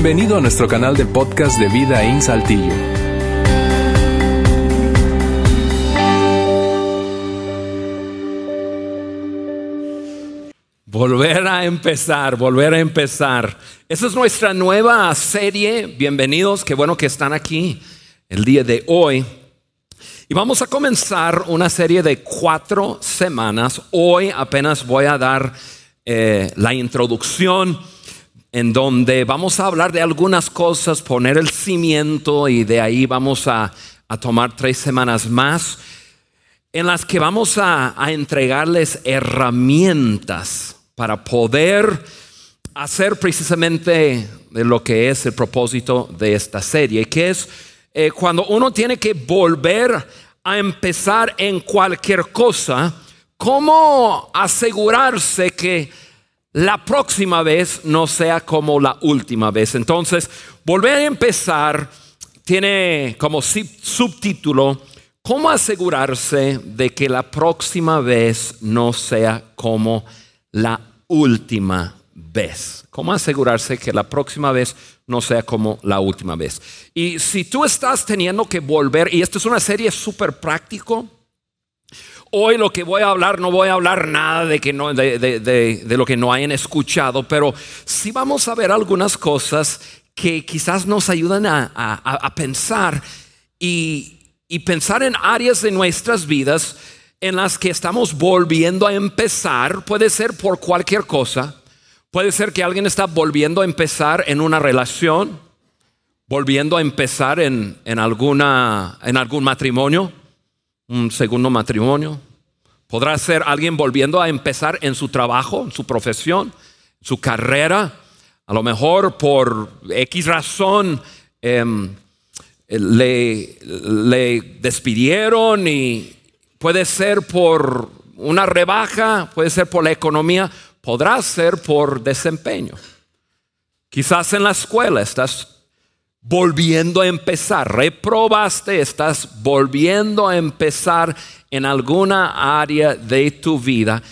Bienvenido a nuestro canal de podcast de Vida en Saltillo. Volver a empezar, volver a empezar. Esa es nuestra nueva serie. Bienvenidos, qué bueno que están aquí el día de hoy. Y vamos a comenzar una serie de cuatro semanas. Hoy apenas voy a dar eh, la introducción en donde vamos a hablar de algunas cosas, poner el cimiento y de ahí vamos a, tomar tres semanas más en las que vamos a, a entregarles herramientas para poder hacer precisamente lo que es el propósito de esta serie, que es eh, cuando uno tiene que volver a empezar en cualquier cosa, ¿cómo asegurarse que la próxima vez no sea como la última vez. Entonces, volver a empezar tiene como subtítulo, ¿cómo asegurarse de que la próxima vez no sea como la última vez? ¿Cómo asegurarse que la próxima vez no sea como la última vez? Y si tú estás teniendo que volver, y esto es una serie súper práctico, Hoy lo que voy a hablar, no voy a hablar nada de, que no, de, lo que no hayan escuchado, pero sí vamos a ver algunas cosas que quizás nos ayudan a, pensar y, y pensar en áreas de nuestras vidas en las que estamos volviendo a empezar. Puede ser por cualquier cosa. Puede ser que alguien está volviendo a empezar en una relación, volviendo a empezar en, en, alguna, en algún matrimonio un segundo matrimonio. Podrá ser alguien volviendo a empezar en su trabajo, en su profesión, su carrera. A lo mejor por X razón em, le, le despidieron y puede ser por una rebaja, puede ser por la economía, podrá ser por desempeño. Quizás en la escuela estás volviendo a empezar. Reprobaste, estás volviendo a empezar en alguna área de tu vida.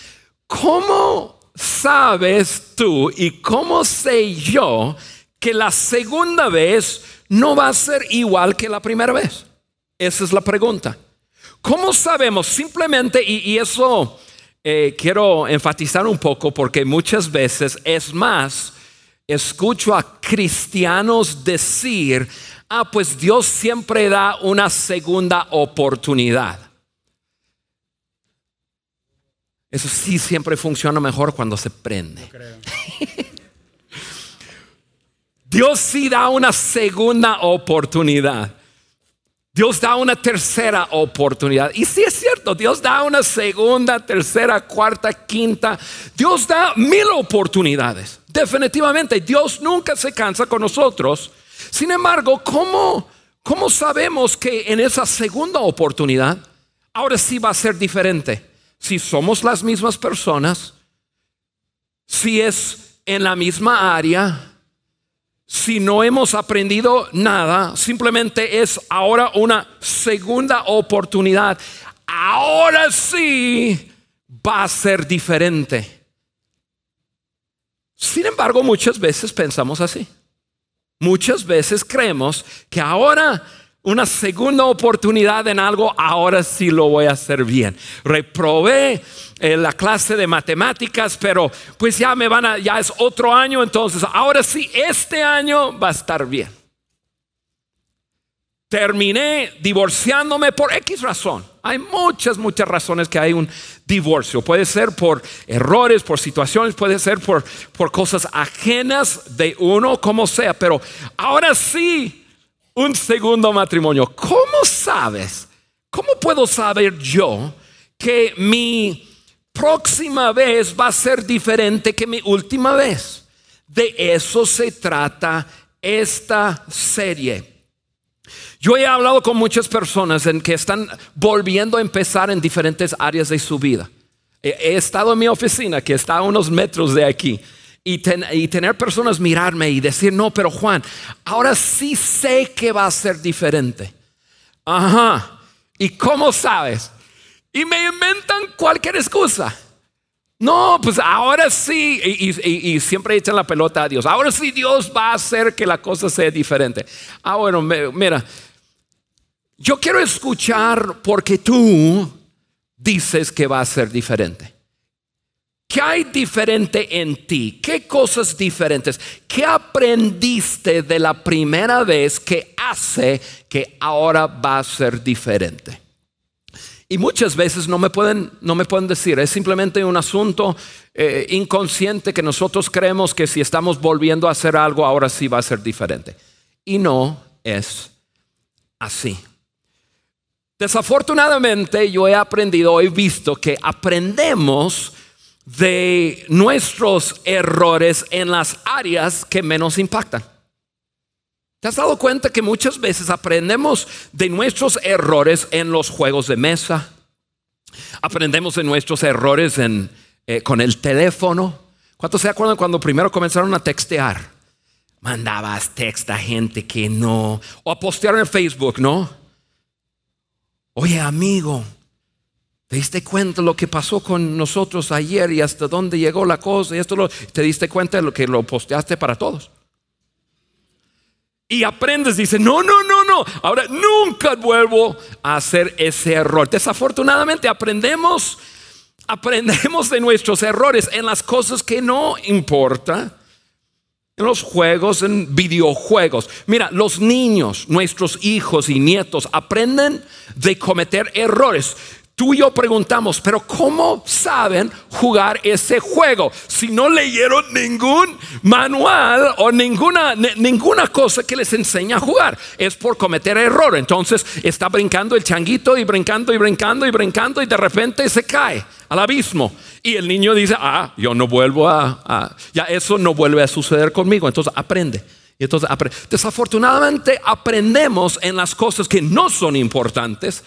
¿Cómo sabes tú y cómo sé yo que la segunda vez no va a ser igual que la primera vez? Esa es la pregunta. ¿Cómo sabemos? Simplemente, y, eso eh, quiero enfatizar un poco porque muchas veces es más escucho a cristianos decir, ah, pues Dios siempre da una segunda oportunidad. Eso sí siempre funciona mejor cuando se prende. Dios sí da una segunda oportunidad. Dios da una tercera oportunidad. Y sí es cierto, Dios da una segunda, tercera, cuarta, quinta. Dios da mil oportunidades. Definitivamente, Dios nunca se cansa con nosotros. Sin embargo, ¿cómo, ¿cómo sabemos que en esa segunda oportunidad ahora sí va a ser diferente? Si somos las mismas personas, si es en la misma área, si no hemos aprendido nada, simplemente es ahora una segunda oportunidad. Ahora sí va a ser diferente. Sin embargo, muchas veces pensamos así. Muchas veces creemos que ahora una segunda oportunidad en algo, ahora sí lo voy a hacer bien. Reprobé en la clase de matemáticas, pero pues ya me van a, ya es otro año, entonces ahora sí, este año va a estar bien. Terminé divorciándome por X razón. Hay muchas, muchas razones que hay un divorcio. Puede ser por errores, por situaciones, puede ser por, por cosas ajenas de uno, como sea. Pero ahora sí, un segundo matrimonio. ¿Cómo sabes? ¿Cómo puedo saber yo que mi próxima vez va a ser diferente que mi última vez? De eso se trata esta serie. Yo he hablado con muchas personas en que están volviendo a empezar en diferentes áreas de su vida. He, estado en mi oficina, que está a unos metros de aquí, y, y, tener personas mirarme y decir, no, pero Juan, ahora sí sé que va a ser diferente. Ajá. ¿Y cómo sabes? Y me inventan cualquier excusa. No, pues ahora sí, y, siempre echan la pelota a Dios. Ahora sí Dios va a hacer que la cosa sea diferente. Ah, bueno, mira, yo quiero escuchar porque tú dices que va a ser diferente. ¿Qué hay diferente en ti? ¿Qué cosas diferentes? ¿Qué aprendiste de la primera vez que hace que ahora va a ser diferente? Y muchas veces no me pueden, no me pueden decir, es simplemente un asunto eh, inconsciente que nosotros creemos que si estamos volviendo a hacer algo, ahora sí va a ser diferente. Y no es así. Desafortunadamente yo he aprendido, he visto que aprendemos de nuestros errores en las áreas que menos impactan. ¿Te has dado cuenta que muchas veces aprendemos de nuestros errores en los juegos de mesa? Aprendemos de nuestros errores en, eh, con el teléfono. ¿Cuántos se acuerdan cuando primero comenzaron a textear? Mandabas text a gente que no. O a postear en Facebook, ¿no? Oye, amigo, ¿te diste cuenta lo que pasó con nosotros ayer y hasta dónde llegó la cosa? Y esto lo, ¿Te diste cuenta de lo que lo posteaste para todos? Y aprendes, dice, no, no, no, no, ahora nunca vuelvo a hacer ese error. Desafortunadamente aprendemos, aprendemos de nuestros errores en las cosas que no importa. En los juegos, en videojuegos. Mira, los niños, nuestros hijos y nietos aprenden de cometer errores. Tú y yo preguntamos, pero ¿cómo saben jugar ese juego? Si no leyeron ningún manual o ninguna, ninguna cosa que les enseña a jugar, es por cometer error. Entonces está brincando el changuito y brincando y brincando y brincando y de repente se cae al abismo. Y el niño dice, ah, yo no vuelvo a, a ya eso no vuelve a suceder conmigo. Entonces aprende. Y entonces, desafortunadamente aprendemos en las cosas que no son importantes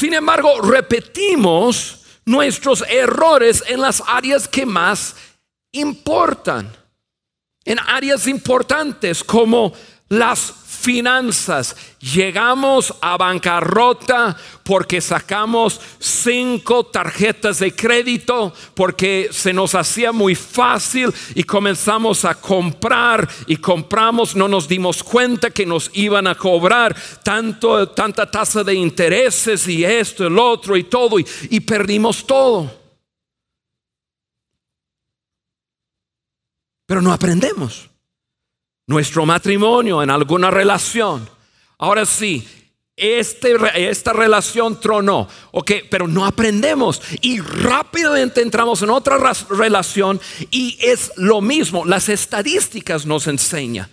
sin embargo, repetimos nuestros errores en las áreas que más importan, en áreas importantes como las finanzas. Llegamos a bancarrota porque sacamos cinco tarjetas de crédito, porque se nos hacía muy fácil y comenzamos a comprar y compramos, no nos dimos cuenta que nos iban a cobrar tanto, tanta tasa de intereses y esto, el otro y todo, y, y perdimos todo. Pero no aprendemos nuestro matrimonio, en alguna relación. Ahora sí, este, esta relación tronó, ok, pero no aprendemos. Y rápidamente entramos en otra relación y es lo mismo, las estadísticas nos enseñan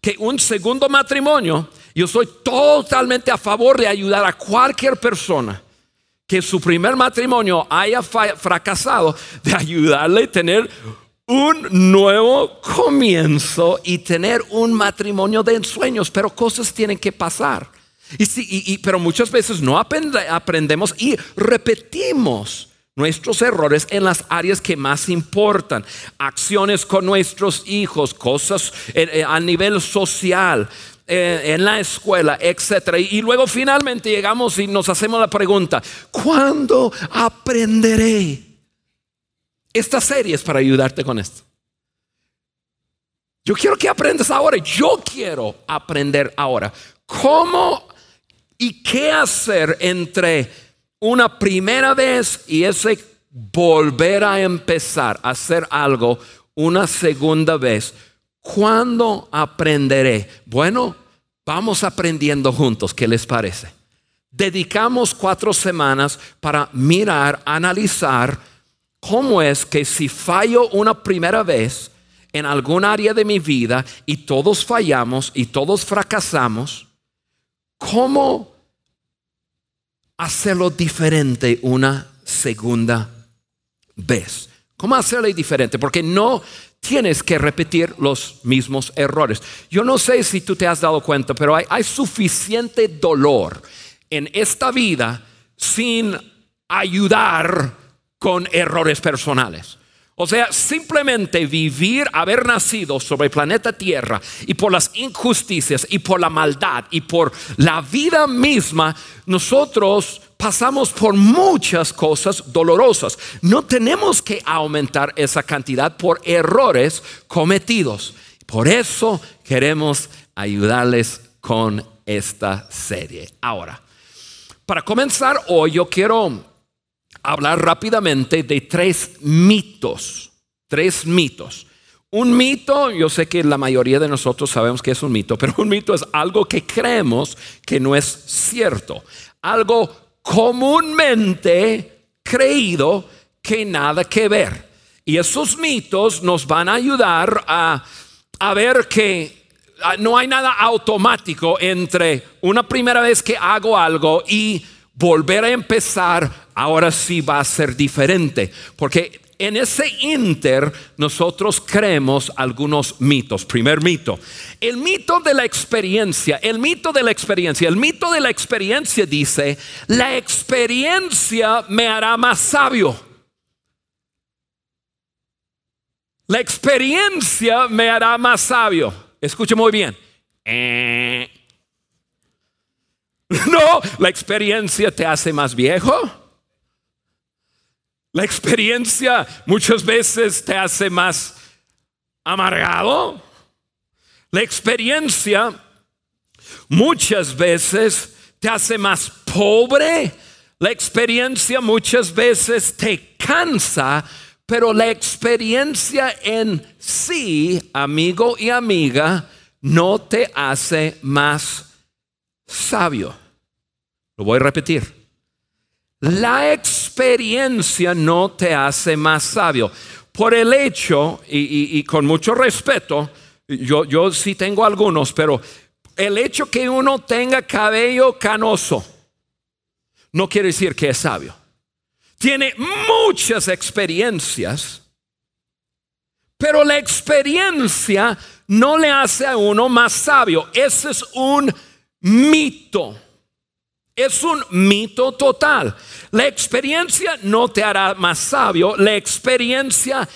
que un segundo matrimonio, yo soy totalmente a favor de ayudar a cualquier persona que su primer matrimonio haya fracasado, de ayudarle a tener un nuevo comienzo y tener un matrimonio de ensueños, pero cosas tienen que pasar. Y, pero muchas veces no aprendemos y repetimos nuestros errores en las áreas que más importan, acciones con nuestros hijos, cosas eh, eh, a nivel social, eh, en la escuela, etc. Y, y luego finalmente llegamos y nos hacemos la pregunta, ¿cuándo aprenderé? Esta serie es para ayudarte con esto. Yo quiero que aprendas ahora. Yo quiero aprender ahora. ¿Cómo y qué hacer entre una primera vez y ese volver a empezar a hacer algo una segunda vez? ¿Cuándo aprenderé? Bueno, vamos aprendiendo juntos. ¿Qué les parece? Dedicamos cuatro semanas para mirar, analizar ¿Cómo es que si fallo una primera vez en algún área de mi vida y todos fallamos y todos fracasamos, cómo hacerlo diferente una segunda vez? ¿Cómo hacerlo diferente? Porque no tienes que repetir los mismos errores. Yo no sé si tú te has dado cuenta, pero hay, hay suficiente dolor en esta vida sin ayudar con errores personales. O sea, simplemente vivir, haber nacido sobre el planeta Tierra y por las injusticias y por la maldad y por la vida misma, nosotros pasamos por muchas cosas dolorosas. No tenemos que aumentar esa cantidad por errores cometidos. Por eso queremos ayudarles con esta serie. Ahora, para comenzar hoy yo quiero hablar rápidamente de tres mitos. Tres mitos. Un mito, yo sé que la mayoría de nosotros sabemos que es un mito, pero un mito es algo que creemos que no es cierto. Algo comúnmente creído que nada que ver. Y esos mitos nos van a ayudar a, a ver que ah, no hay nada automático entre una primera vez que hago algo y volver a empezar, ahora sí va a ser diferente. Porque en ese inter nosotros creemos algunos mitos. Primer mito, el mito de la experiencia, el mito de la experiencia, el mito de la experiencia dice, la experiencia me hará más sabio. La experiencia me hará más sabio. Escuche muy bien. Eh. No, la experiencia te hace más viejo. La experiencia muchas veces te hace más amargado. La experiencia muchas veces te hace más pobre. La experiencia muchas veces te cansa, pero la experiencia en sí, amigo y amiga, no te hace más sabio. Lo voy a repetir. La experiencia no te hace más sabio. Por el hecho, y, con mucho respeto, yo, yo sí tengo algunos, pero el hecho que uno tenga cabello canoso no quiere decir que es sabio. Tiene muchas experiencias, pero la experiencia no le hace a uno más sabio. Ese es un mito. Es un mito total. La experiencia no te hará más sabio, la experiencia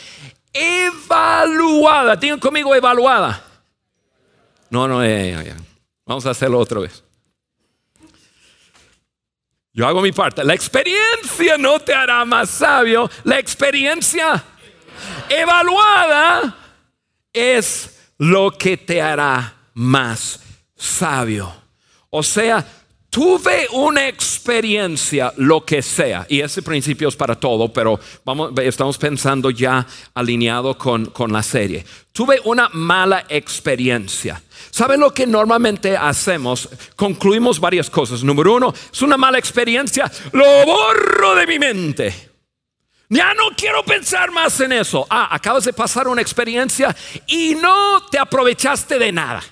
evaluada. Digan conmigo evaluada. No, no, vamos a hacerlo otra vez. Yo hago mi parte. La experiencia no te hará más sabio. La experiencia evaluada es lo que te hará más sabio. O sea, tuve una experiencia, lo que sea, y ese principio es para todo, pero estamos pensando ya alineado con, con la serie. Tuve una mala experiencia. ¿Saben lo que normalmente hacemos? Concluimos varias cosas. Número uno, es una mala experiencia, lo borro de mi mente. Ya no quiero pensar más en eso. Ah, acabas de pasar una experiencia y no te aprovechaste de nada.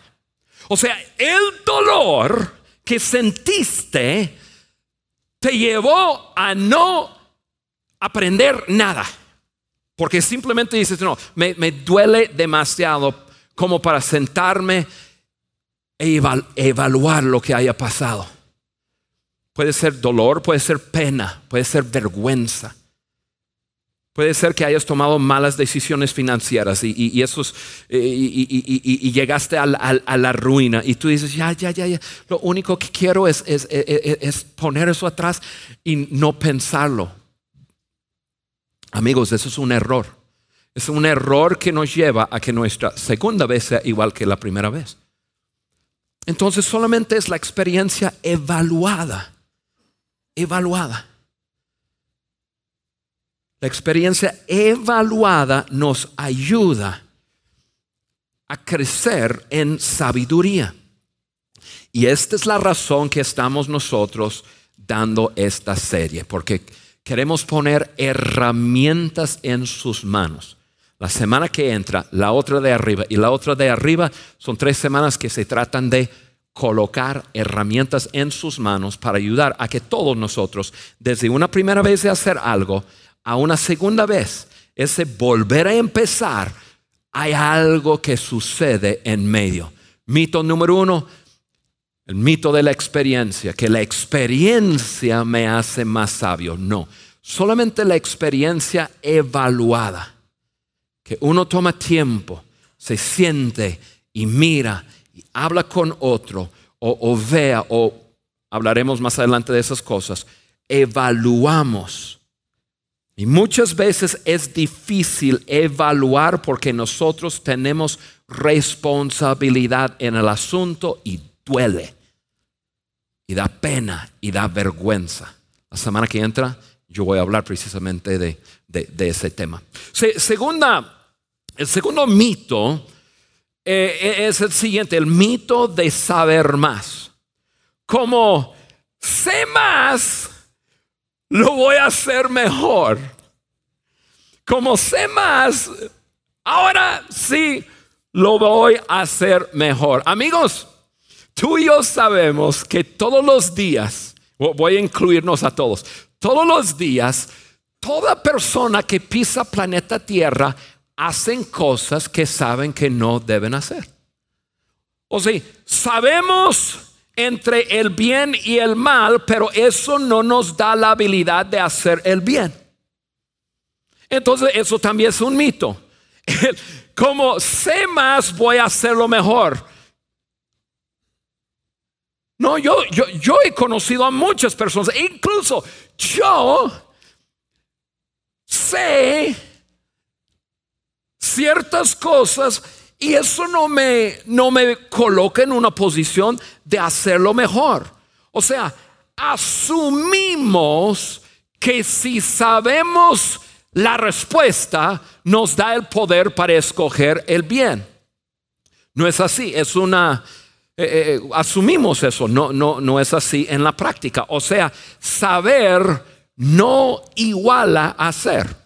O sea, el dolor que sentiste te llevó a no aprender nada. Porque simplemente dices, no, me, duele demasiado como para sentarme e evaluar lo que haya pasado. Puede ser dolor, puede ser pena, puede ser vergüenza. Puede ser que hayas tomado malas decisiones financieras y, esos, eh, y, llegaste a la, ruina y tú dices, ya, ya, ya, ya, lo único que quiero es, es, es poner eso atrás y no pensarlo. Amigos, eso es un error. Es un error que nos lleva a que nuestra segunda vez sea igual que la primera vez. Entonces solamente es la experiencia evaluada, evaluada. La experiencia evaluada nos ayuda a crecer en sabiduría. Y esta es la razón que estamos nosotros dando esta serie, porque queremos poner herramientas en sus manos. La semana que entra, la otra de arriba y la otra de arriba son tres semanas que se tratan de colocar herramientas en sus manos para ayudar a que todos nosotros, desde una primera vez de hacer algo a una segunda vez, ese volver a empezar, hay algo que sucede en medio. Mito número uno, el mito de la experiencia, que la experiencia me hace más sabio. No, solamente la experiencia evaluada, que uno toma tiempo, se siente y mira y habla con otro o, vea o hablaremos más adelante de esas cosas evaluamos. Y muchas veces es difícil evaluar porque nosotros tenemos responsabilidad en el asunto y duele. Y da pena y da vergüenza. La semana que entra yo voy a hablar precisamente de, ese tema. segunda, el segundo mito eh, es el siguiente, el mito de saber más. Como sé más, lo voy a hacer mejor. Como sé más, ahora sí lo voy a hacer mejor. Amigos, tú y yo sabemos que todos los días, voy a incluirnos a todos, todos los días, toda persona que pisa planeta Tierra hacen cosas que saben que no deben hacer. O sea, sabemos entre el bien y el mal, pero eso no nos da la habilidad de hacer el bien. Entonces, eso también es un mito. Como sé más, voy a hacerlo mejor. No, yo, yo, yo he conocido a muchas personas, incluso yo sé ciertas cosas y eso no me, no me coloca en una posición de hacerlo mejor. O sea, asumimos que si sabemos la respuesta, nos da el poder para escoger el bien. No es así, es una... Eh, eh, asumimos eso, no, no, no es así en la práctica. O sea, saber no iguala a hacer.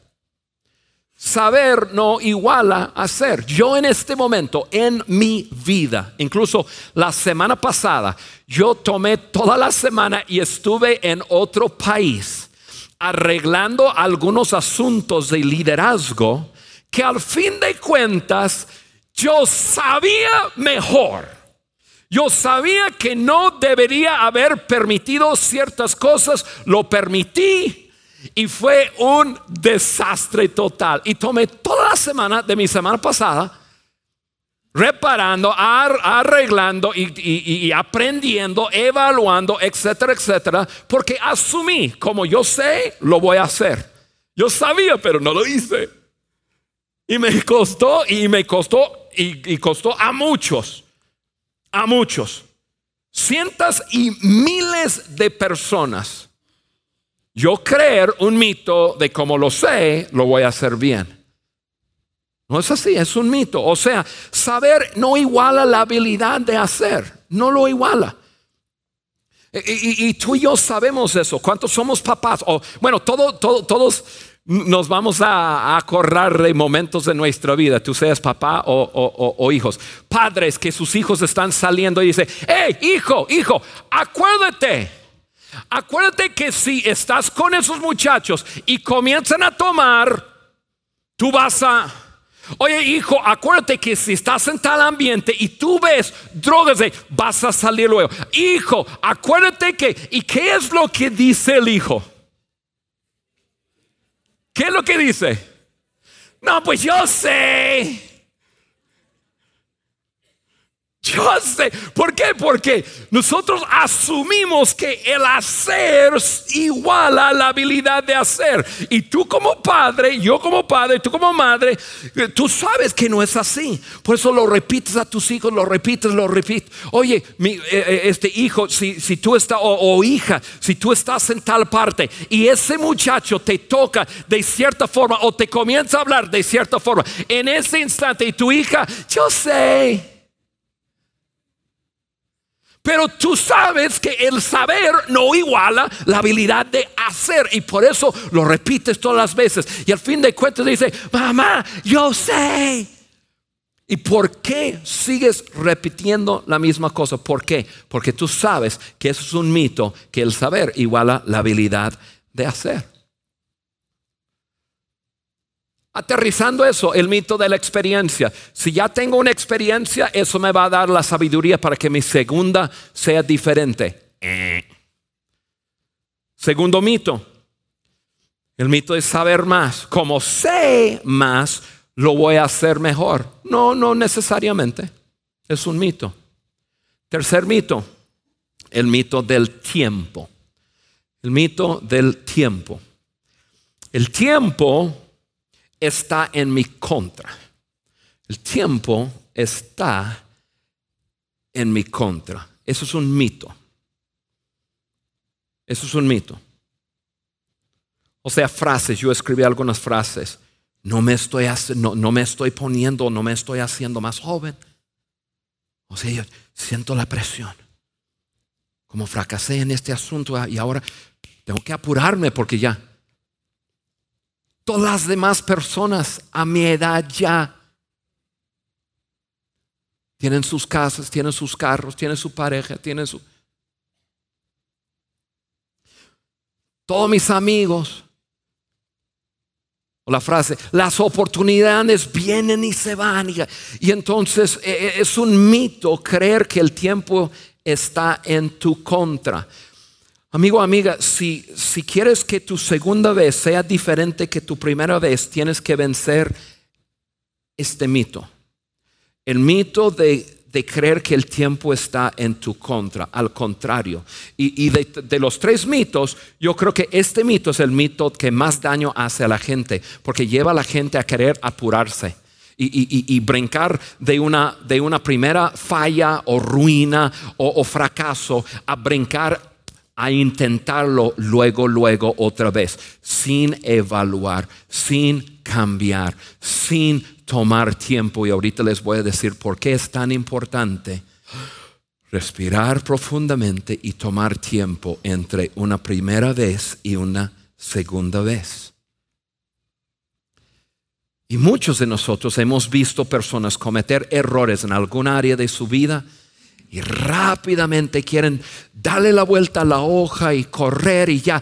Saber no iguala a hacer. Yo en este momento, en mi vida, incluso la semana pasada, yo tomé toda la semana y estuve en otro país arreglando algunos asuntos de liderazgo que al fin de cuentas yo sabía mejor. Yo sabía que no debería haber permitido ciertas cosas, lo permití y fue un desastre total. Y tomé toda la semana de mi semana pasada reparando, arreglando y, aprendiendo, evaluando, etcétera, etcétera, porque asumí, como yo sé, lo voy a hacer. Yo sabía, pero no lo hice. Y me costó, y me costó, y costó a muchos, a muchos, cientos y miles de personas yo creer un mito de como lo sé, lo voy a hacer bien. No es así, es un mito. O sea, saber no iguala la habilidad de hacer, no lo iguala. Y, tú y yo sabemos eso. ¿Cuántos somos papás? O, bueno, todo, todos nos vamos a, acordar de momentos de nuestra vida. Tú seas papá o, o, hijos. Padres que sus hijos están saliendo y dicen, hey, hijo, hijo, acuérdate Acuérdate que si estás con esos muchachos y comienzan a tomar, tú vas a... Oye hijo, acuérdate que si estás en tal ambiente y tú ves drogas, vas a salir luego. Hijo, acuérdate que... ¿Y qué es lo que dice el hijo? ¿Qué es lo que dice? No, pues yo sé. Yo sé. ¿Por qué? Porque nosotros asumimos que el hacer iguala la habilidad de hacer. Y tú como padre, yo como padre, tú como madre, eh, tú sabes que no es así. Por eso lo repites a tus hijos, lo repites, lo repites. Oye, eh, eh, este hijo, si, si tú estás, o, hija, si tú estás en tal parte y ese muchacho te toca de cierta forma o te comienza a hablar de cierta forma, en ese instante y tu hija, yo sé pero tú sabes que el saber no iguala la habilidad de hacer. Y por eso lo repites todas las veces. Y al fin de cuentas dice, mamá, yo sé. ¿Y por qué sigues repitiendo la misma cosa? ¿Por qué? Porque tú sabes que eso es un mito, que el saber iguala la habilidad de hacer. Aterrizando eso, el mito de la experiencia. Si ya tengo una experiencia, eso me va a dar la sabiduría para que mi segunda sea diferente. Segundo mito, el mito de saber más. Como sé más, lo voy a hacer mejor. No, no necesariamente. Es un mito. Tercer mito, el mito del tiempo. El mito del tiempo. El tiempo está en mi contra. El tiempo está en mi contra. Eso es un mito. Eso es un mito. O sea, frases, yo escribí algunas frases. No me estoy, no, no me estoy poniendo, no me estoy haciendo más joven. O sea, yo siento la presión. Como fracasé en este asunto y ahora tengo que apurarme porque ya. Todas las demás personas a mi edad ya tienen sus casas, tienen sus carros, tienen su pareja, tienen su... Todos mis amigos. O la frase, las oportunidades vienen y se van. Y, entonces e, e, es un mito creer que el tiempo está en tu contra. Amigo, amiga, si, si quieres que tu segunda vez sea diferente que tu primera vez, tienes que vencer este mito. El mito de, creer que el tiempo está en tu contra, al contrario. Y, de, los tres mitos, yo creo que este mito es el mito que más daño hace a la gente, porque lleva a la gente a querer apurarse. Y, brincar de una, de una primera falla o ruina o, o fracaso a brincar a intentarlo luego, luego otra vez, sin evaluar, sin cambiar, sin tomar tiempo y ahorita les voy a decir por qué es tan importante respirar profundamente y tomar tiempo entre una primera vez y una segunda vez. Y muchos de nosotros hemos visto personas cometer errores en algún área de su vida y rápidamente quieren darle la vuelta a la hoja y correr y ya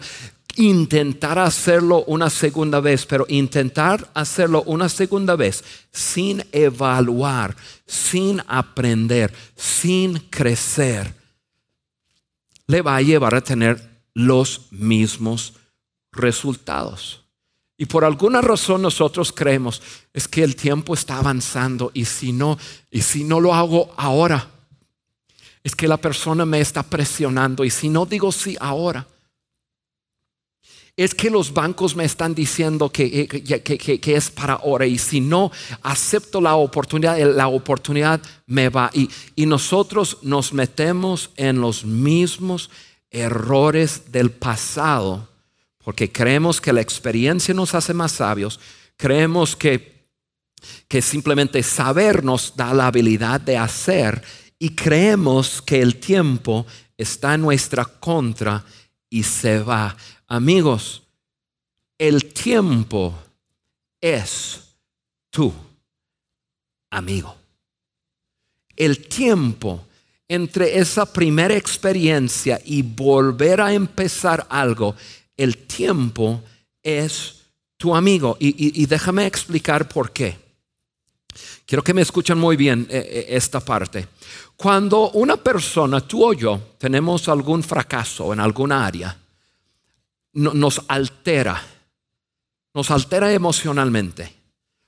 intentar hacerlo una segunda vez, pero intentar hacerlo una segunda vez sin evaluar, sin aprender, sin crecer, le va a llevar a tener los mismos resultados. Y por alguna razón nosotros creemos es que el tiempo está avanzando y si no, y si no lo hago ahora, es que la persona me está presionando. Y si no digo sí ahora, es que los bancos me están diciendo que, que, es para ahora. Y si no acepto la oportunidad, la oportunidad me va. Y, y nosotros nos metemos en los mismos errores del pasado porque creemos que la experiencia nos hace más sabios, creemos que, que simplemente saber nos da la habilidad de hacer y creemos que el tiempo está en nuestra contra y se va. Amigos, el tiempo es tu amigo. El tiempo entre esa primera experiencia y volver a empezar algo, el tiempo es tu amigo. Y, déjame explicar por qué. Quiero que me escuchen muy bien eh, eh, esta parte. Cuando una persona, tú o yo, tenemos algún fracaso en alguna área, nos altera, nos altera emocionalmente.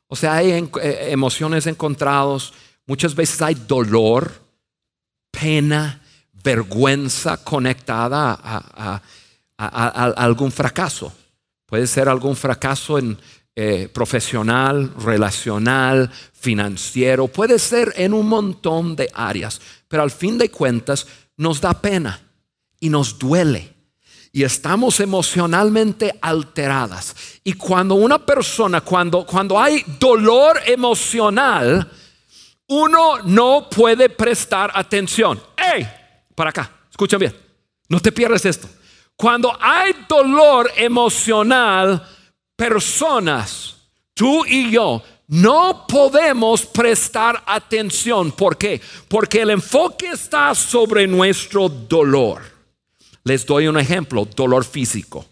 O sea, hay eh, emociones encontradas, muchas veces hay dolor, pena, vergüenza conectada a, algún fracaso. Puede ser algún fracaso en, eh, profesional, relacional, financiero, puede ser en un montón de áreas, pero al fin de cuentas nos da pena y nos duele y estamos emocionalmente alteradas. Y cuando una persona, cuando, cuando hay dolor emocional, uno no puede prestar atención. ¡Ey! Para acá, escucha bien, no te pierdas esto. Cuando hay dolor emocional, personas, tú y yo, no podemos prestar atención. ¿Por qué? Porque el enfoque está sobre nuestro dolor. Les doy un ejemplo, dolor físico.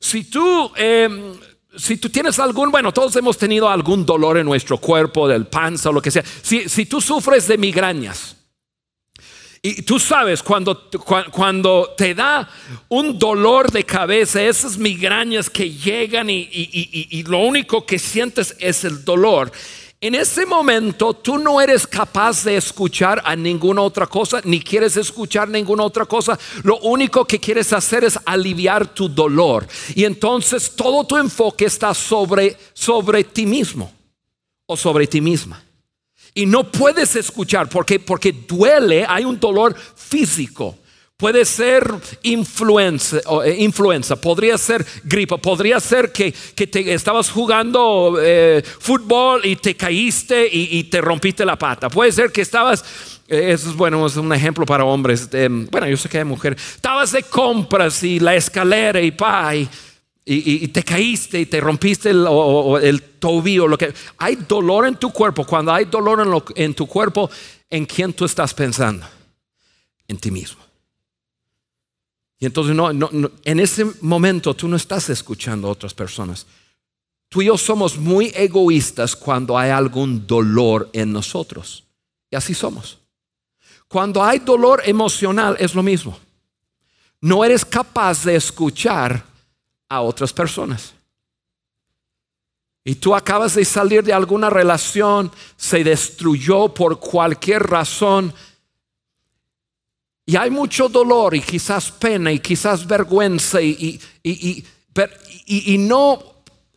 Si tú, em, si tú tienes algún, bueno, todos hemos tenido algún dolor en nuestro cuerpo, del panza o lo que sea. Si, si tú sufres de migrañas, y tú sabes, cuando, cuando te da un dolor de cabeza, esas migrañas que llegan y, y, lo único que sientes es el dolor, En ese momento tú no eres capaz de escuchar a ninguna otra cosa, ni quieres escuchar ninguna otra cosa. Lo único que quieres hacer es aliviar tu dolor. Y entonces todo tu enfoque está sobre, sobre ti mismo o sobre ti misma. Y no puedes escuchar porque, porque duele, hay un dolor físico. Puede ser influenza, eh, influenza, podría ser gripa, podría ser que, te estabas jugando eh, fútbol y te caíste y, te rompiste la pata. Puede ser que estabas, eh, eso es bueno, es un ejemplo para hombres. bueno, yo sé que hay mujeres. Estabas de compras y la escalera y pa, y, te caíste y te rompiste el, el tobillo. Lo que, hay dolor en tu cuerpo. Cuando hay dolor en, en tu cuerpo, ¿en quién tú estás pensando? En ti mismo. Y entonces no, en ese momento tú no estás escuchando a otras personas. Tú y yo somos muy egoístas cuando hay algún dolor en nosotros. Y así somos. Cuando hay dolor emocional es lo mismo. No eres capaz de escuchar a otras personas. Y tú acabas de salir de alguna relación, se destruyó por cualquier razón y hay mucho dolor y quizás pena y quizás vergüenza y, y, no,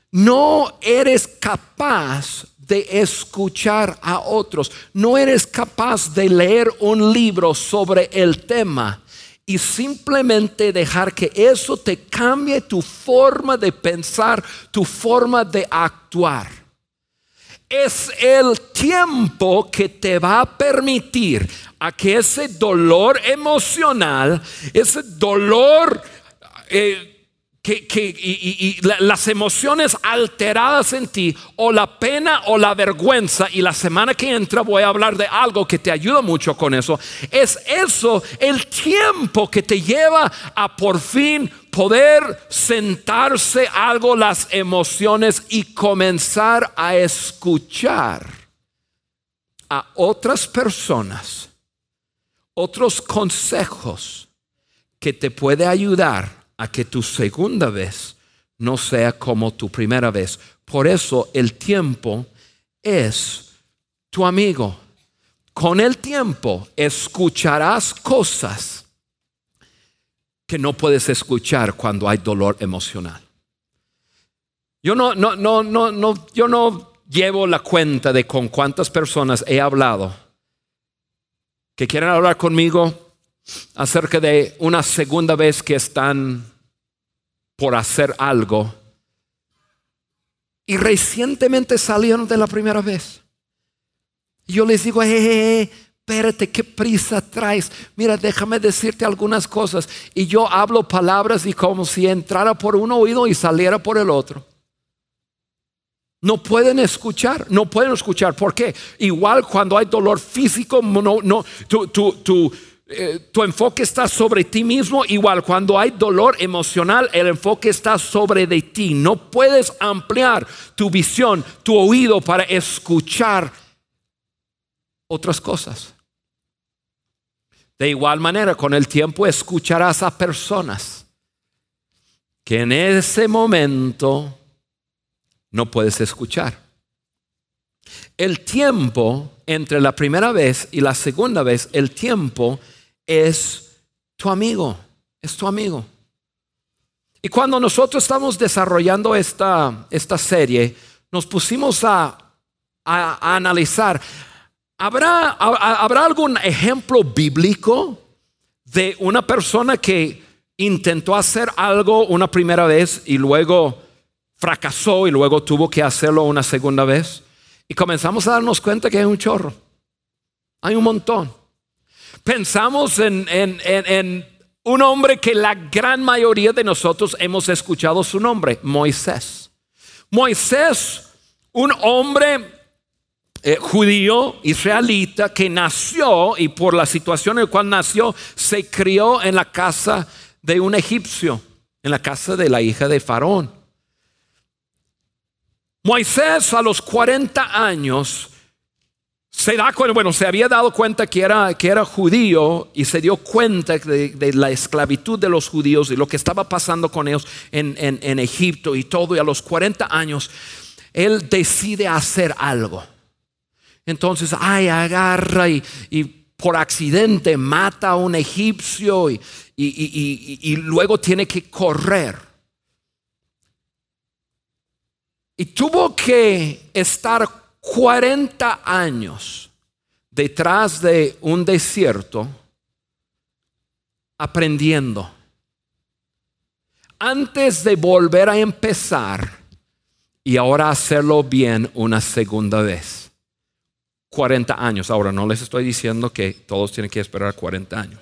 no eres capaz de escuchar a otros. No eres capaz de leer un libro sobre el tema y simplemente dejar que eso te cambie tu forma de pensar, tu forma de actuar. Es el tiempo que te va a permitir a que ese dolor emocional, ese dolor eh, que, y, las emociones alteradas en ti, o la pena o la vergüenza, y la semana que entra voy a hablar de algo que te ayuda mucho con eso, es eso el tiempo que te lleva a por fin poder sentarse algo las emociones y comenzar a escuchar a otras personas, otros consejos que te puede ayudar que tu segunda vez no sea como tu primera vez. Por eso el tiempo es tu amigo. Con el tiempo escucharás cosas que no puedes escuchar cuando hay dolor emocional. Yo no, no, no, no, no, yo no llevo la cuenta de con cuántas personas he hablado que quieren hablar conmigo acerca de una segunda vez que están por hacer algo y recientemente salieron de la primera vez. yo les digo, eh, espérate, qué prisa traes. Mira, déjame decirte algunas cosas. Y yo hablo palabras y como si entrara por un oído y saliera por el otro. No pueden escuchar, no pueden escuchar. ¿Por qué? Igual cuando hay dolor físico, no, no, tu, tu, eh, tu enfoque está sobre ti mismo. Igual cuando hay dolor emocional, el enfoque está sobre de ti. No puedes ampliar tu visión, tu oído para escuchar otras cosas. De igual manera, con el tiempo escucharás a personas que en ese momento no puedes escuchar. El tiempo entre la primera vez y la segunda vez, el tiempo es tu amigo, es tu amigo. Y cuando nosotros estamos desarrollando esta, esta serie, nos pusimos a, a analizar, ¿Habrá, ¿Habrá algún ejemplo bíblico de una persona que intentó hacer algo una primera vez y luego fracasó y luego tuvo que hacerlo una segunda vez? Y comenzamos a darnos cuenta que hay un chorro. Hay un montón. Pensamos en, en, un hombre que la gran mayoría de nosotros hemos escuchado su nombre, Moisés. Moisés, un hombre eh, judío israelita que nació y por la situación en la cual nació se crió en la casa de un egipcio, en la casa de la hija de Faraón. Moisés a los 40 años se da cuenta, bueno, se había dado cuenta que era, que era judío y se dio cuenta de, la esclavitud de los judíos y lo que estaba pasando con ellos en, en Egipto y todo. Y a los 40 años, él decide hacer algo. Entonces, ay, agarra y, y por accidente mata a un egipcio y, y- y- luego tiene que correr. Y tuvo que estar 40 años detrás de un desierto aprendiendo. Antes de volver a empezar y ahora hacerlo bien una segunda vez. 40 años. Ahora no les estoy diciendo que todos tienen que esperar 40 años.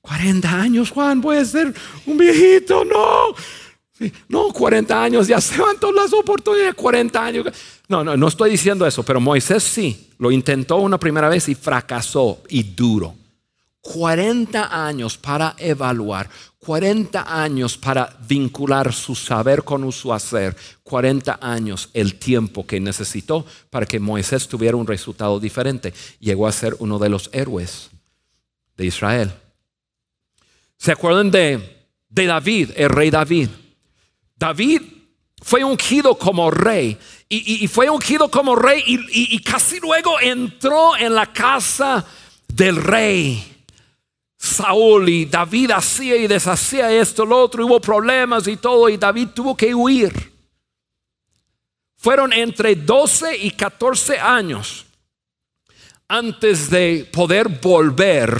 40 años, Juan, voy a ser un viejito, no. No, 40 años, ya se van todas las oportunidades, 40 años. No, no, no estoy diciendo eso, pero Moisés sí, lo intentó una primera vez y fracasó y duro. 40 años para evaluar, 40 años para vincular su saber con su hacer, 40 años el tiempo que necesitó para que Moisés tuviera un resultado diferente. Llegó a ser uno de los héroes de Israel. ¿Se acuerdan de, de David, el rey David? David fue ungido como rey y, y- y fue ungido como rey y, y- y casi luego entró en la casa del rey. Saúl y David hacía y deshacía esto, lo otro, hubo problemas y todo y David tuvo que huir. Fueron entre 12 y 14 años antes de poder volver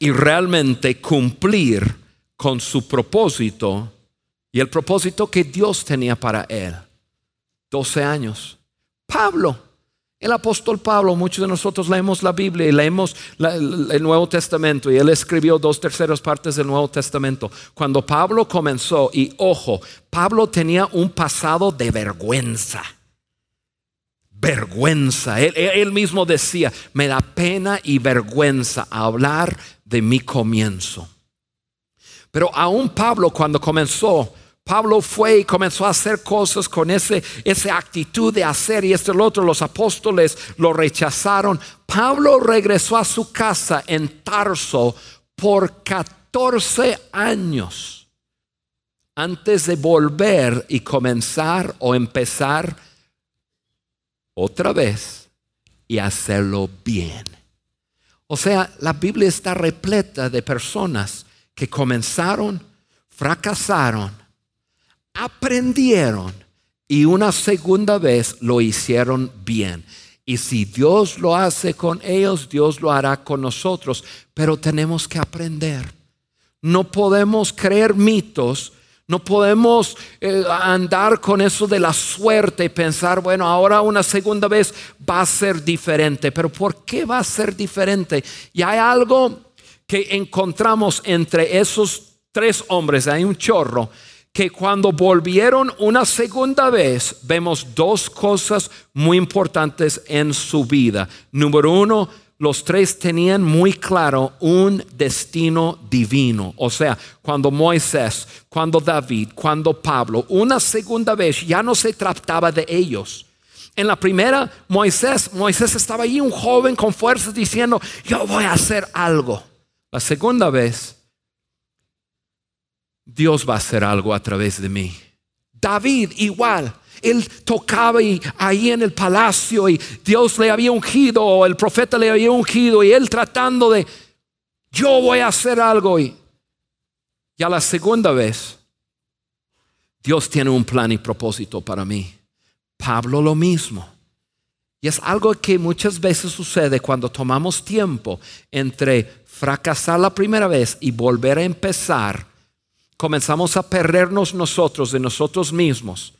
y realmente cumplir con su propósito y el propósito que Dios tenía para él. 12 años. Pablo, el apóstol Pablo, muchos de nosotros leemos la Biblia y leemos el Nuevo Testamento y él escribió dos terceras partes del Nuevo Testamento. Cuando Pablo comenzó, y ojo, Pablo tenía un pasado de vergüenza vergüenza. Él mismo decía, me da pena y vergüenza hablar de mi comienzo. Pero aún Pablo cuando comenzó, Pablo fue y comenzó a hacer cosas con ese, esa actitud de hacer y esto y lo otro. Los apóstoles lo rechazaron. Pablo regresó a su casa en Tarso por 14 años antes de volver y comenzar o empezar otra vez y hacerlo bien. O sea, la Biblia está repleta de personas que comenzaron, fracasaron, aprendieron y una segunda vez lo hicieron bien. Y si Dios lo hace con ellos, Dios lo hará con nosotros. Pero tenemos que aprender. No podemos creer mitos. No podemos eh, andar con eso de la suerte y pensar, bueno, ahora una segunda vez va a ser diferente. Pero ¿por qué va a ser diferente? Y hay algo que encontramos entre esos tres hombres, hay un chorro, que cuando volvieron una segunda vez, vemos dos cosas muy importantes en su vida. Número uno, los tres tenían muy claro un destino divino. O sea, cuando Moisés, cuando David, cuando Pablo, una segunda vez ya no se trataba de ellos. En la primera, Moisés, Moisés estaba ahí un joven con fuerzas diciendo, yo voy a hacer algo. La segunda vez, Dios va a hacer algo a través de mí. David igual. Él tocaba y ahí en el palacio y Dios le había ungido o el profeta le había ungido y él tratando de, yo voy a hacer algo y ya la segunda vez, Dios tiene un plan y propósito para mí. Pablo lo mismo. Y es algo que muchas veces sucede cuando tomamos tiempo entre fracasar la primera vez y volver a empezar. Comenzamos a perdernos nosotros de nosotros mismos.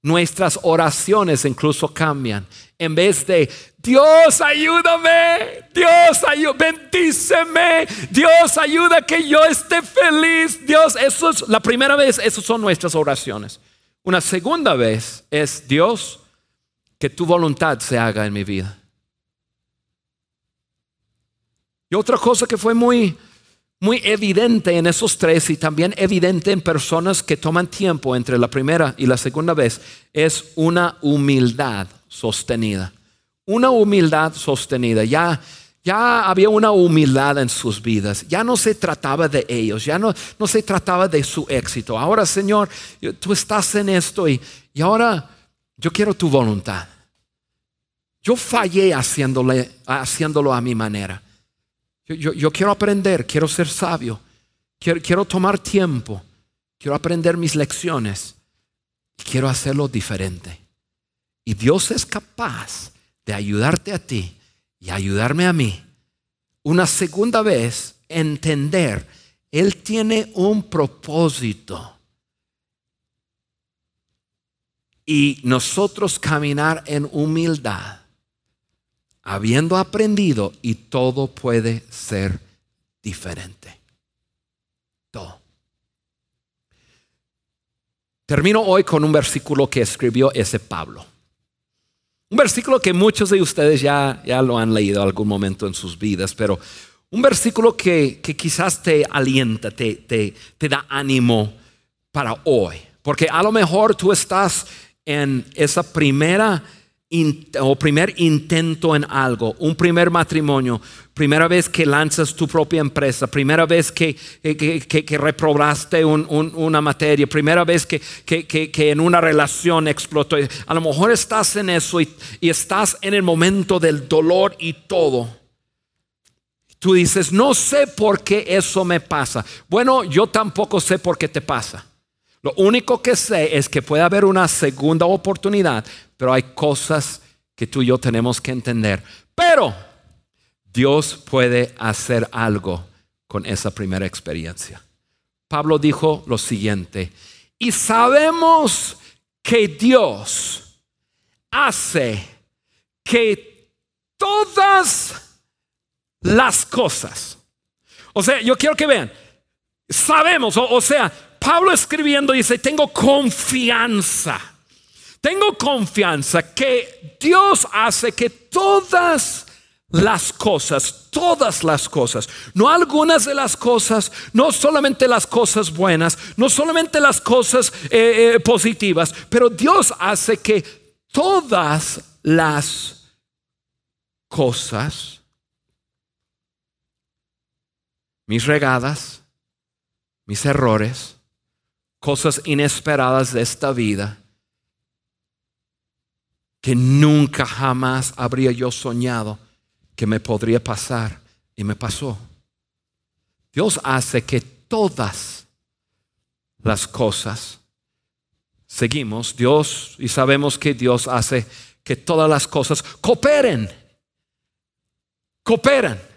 Nuestras oraciones incluso cambian. En vez de Dios ayúdame, Dios ayúdame, bendíceme, Dios ayuda que yo esté feliz. Dios, eso es la primera vez, esas son nuestras oraciones. Una segunda vez es Dios, que tu voluntad se haga en mi vida. Y otra cosa que fue muy, muy evidente en esos tres y también evidente en personas que toman tiempo entre la primera y la segunda vez es una humildad sostenida. Una humildad sostenida. Ya, ya había una humildad en sus vidas. Ya no se trataba de ellos, ya no, no se trataba de su éxito. Ahora, Señor, tú estás en esto y, y ahora yo quiero tu voluntad. yo fallé haciéndolo a mi manera. Yo, quiero aprender, quiero ser sabio, quiero, quiero tomar tiempo, quiero aprender mis lecciones, quiero hacerlo diferente. Y Dios es capaz de ayudarte a ti y ayudarme a mí una segunda vez entender, Él tiene un propósito. Y nosotros caminar en humildad, habiendo aprendido, y todo puede ser diferente. Todo. Termino hoy con un versículo que escribió ese Pablo. Un versículo que muchos de ustedes ya, ya lo han leído algún momento en sus vidas, pero un versículo que, quizás te alienta, te, te, te da ánimo para hoy. Porque a lo mejor tú estás en esa primera o primer intento en algo, un primer matrimonio, primera vez que lanzas tu propia empresa, primera vez que, que, reprobaste una materia, primera vez que, en una relación explotó. A lo mejor estás en eso y estás en el momento del dolor y todo. Tú dices, no sé por qué eso me pasa. Bueno, yo tampoco sé por qué te pasa. Lo único que sé es que puede haber una segunda oportunidad, pero hay cosas que tú y yo tenemos que entender. Pero Dios puede hacer algo con esa primera experiencia. Pablo dijo lo siguiente, y sabemos que Dios hace que todas las cosas, o sea, yo quiero que vean, sabemos, o, o sea, Pablo escribiendo dice, tengo confianza. Tengo confianza que Dios hace que todas las cosas, todas las cosas, no algunas de las cosas, no solamente las cosas buenas, no solamente las cosas eh, eh, positivas, pero Dios hace que todas las cosas, mis regadas, mis errores, cosas inesperadas de esta vida que nunca jamás habría yo soñado que me podría pasar y me pasó. Dios hace que todas las cosas, seguimos Dios y sabemos que Dios hace que todas las cosas cooperen, cooperan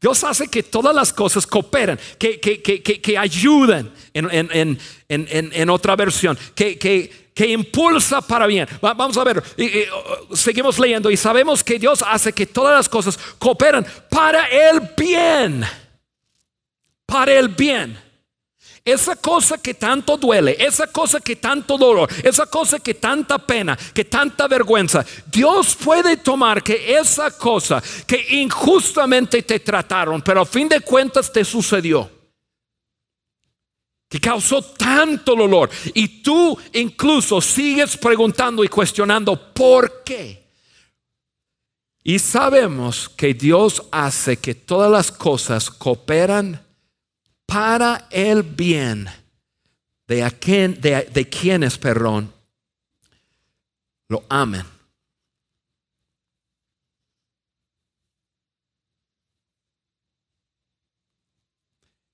Dios hace que todas las cosas cooperen, que, que, que, que ayuden en, en, en, en, otra versión, que, impulsa para bien. Vamos a ver, seguimos leyendo y sabemos que Dios hace que todas las cosas cooperan para el bien, para el bien. Esa cosa que tanto duele, esa cosa que tanto dolor, esa cosa que tanta pena, que tanta vergüenza, Dios puede tomar que esa cosa que injustamente te trataron, pero a fin de cuentas te sucedió, que causó tanto dolor, y tú incluso sigues preguntando y cuestionando por qué. Y sabemos que Dios hace que todas las cosas cooperan para el bien de, quien, de, quienes, perdón, lo amen.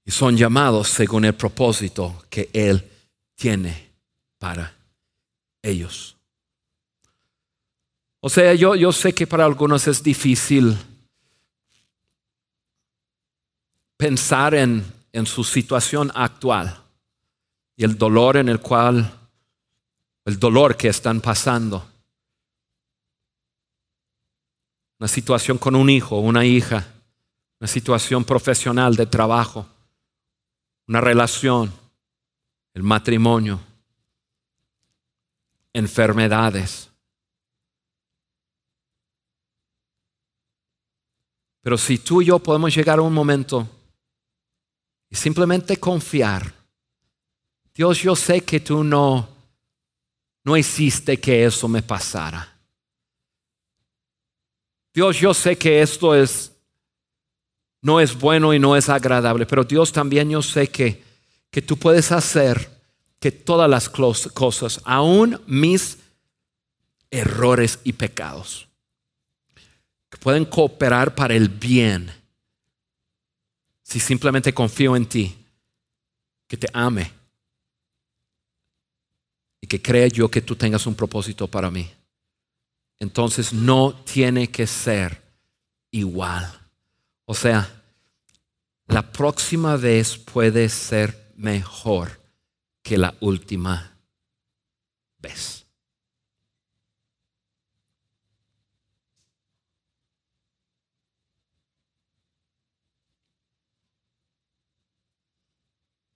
Y son llamados según el propósito que Él tiene para ellos. O sea, yo, yo sé que para algunos es difícil pensar en en su situación actual y el dolor en el cual, el dolor que están pasando. Una situación con un hijo, una hija, una situación profesional de trabajo, una relación, el matrimonio, enfermedades. Pero si tú y yo podemos llegar a un momento simplemente confiar. Dios, yo sé que tú no, no hiciste que eso me pasara. Dios, yo sé que esto es no es bueno y no es agradable, pero Dios también yo sé que, que tú puedes hacer que todas las cosas, aún mis errores y pecados, pueden cooperar para el bien si simplemente confío en ti, que te ame y que crea yo que tú tengas un propósito para mí. Entonces no tiene que ser igual. O sea, la próxima vez puede ser mejor que la última vez.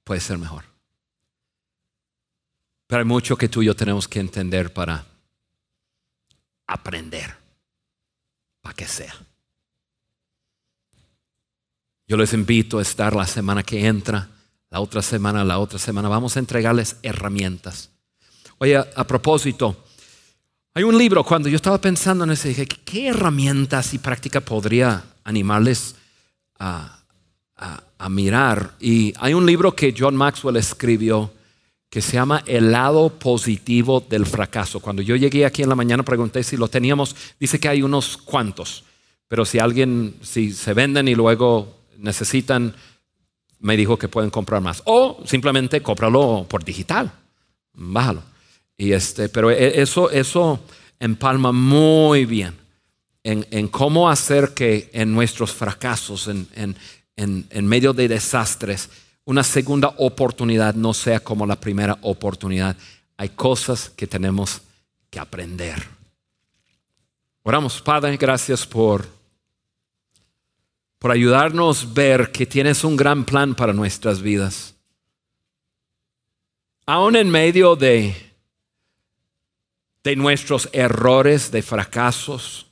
Puede ser mejor. Pero hay mucho que tú y yo tenemos que entender para aprender, para que sea. Yo les invito a estar la semana que entra, la otra semana, la otra semana. Vamos a entregarles herramientas. Oye, a, propósito, hay un libro, cuando yo estaba pensando en ese, dije, ¿qué herramientas y práctica podría animarles a, a mirar? Y hay un libro que John Maxwell escribió que se llama El lado positivo del fracaso. Cuando yo llegué aquí en la mañana pregunté si lo teníamos, dice que hay unos cuantos, pero si alguien, si se venden y luego necesitan, me dijo que pueden comprar más. O simplemente cómpralo por digital, bájalo. Y este, pero e, eso, eso empalma muy bien en, cómo hacer que en nuestros fracasos, en, en medio de desastres, una segunda oportunidad no sea como la primera oportunidad. Hay cosas que tenemos que aprender. Oramos, Padre, gracias por por ayudarnos a ver que tienes un gran plan para nuestras vidas. Aún en medio de, de nuestros errores, de fracasos,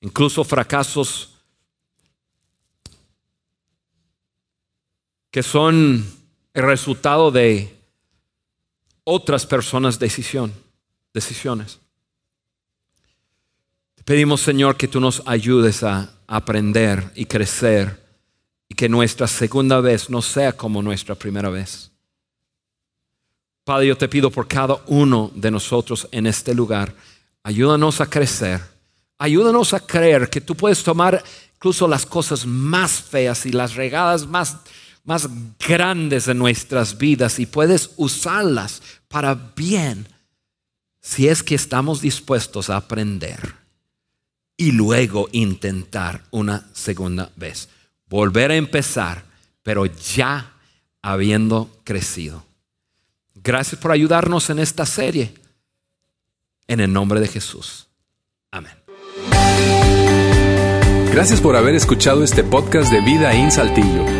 incluso fracasos que son el resultado de otras personas' decisiones. Te pedimos, Señor, que tú nos ayudes a aprender y crecer y que nuestra segunda vez no sea como nuestra primera vez. Padre, yo te pido por cada uno de nosotros en este lugar, ayúdanos a crecer, ayúdanos a creer que tú puedes tomar incluso las cosas más feas y las regadas más, más grandes de nuestras vidas y puedes usarlas para bien si es que estamos dispuestos a aprender y luego intentar una segunda vez. Volver a empezar, pero ya habiendo crecido. Gracias por ayudarnos en esta serie. En el nombre de Jesús. Amén. Gracias por haber escuchado este podcast de Vida en Saltillo.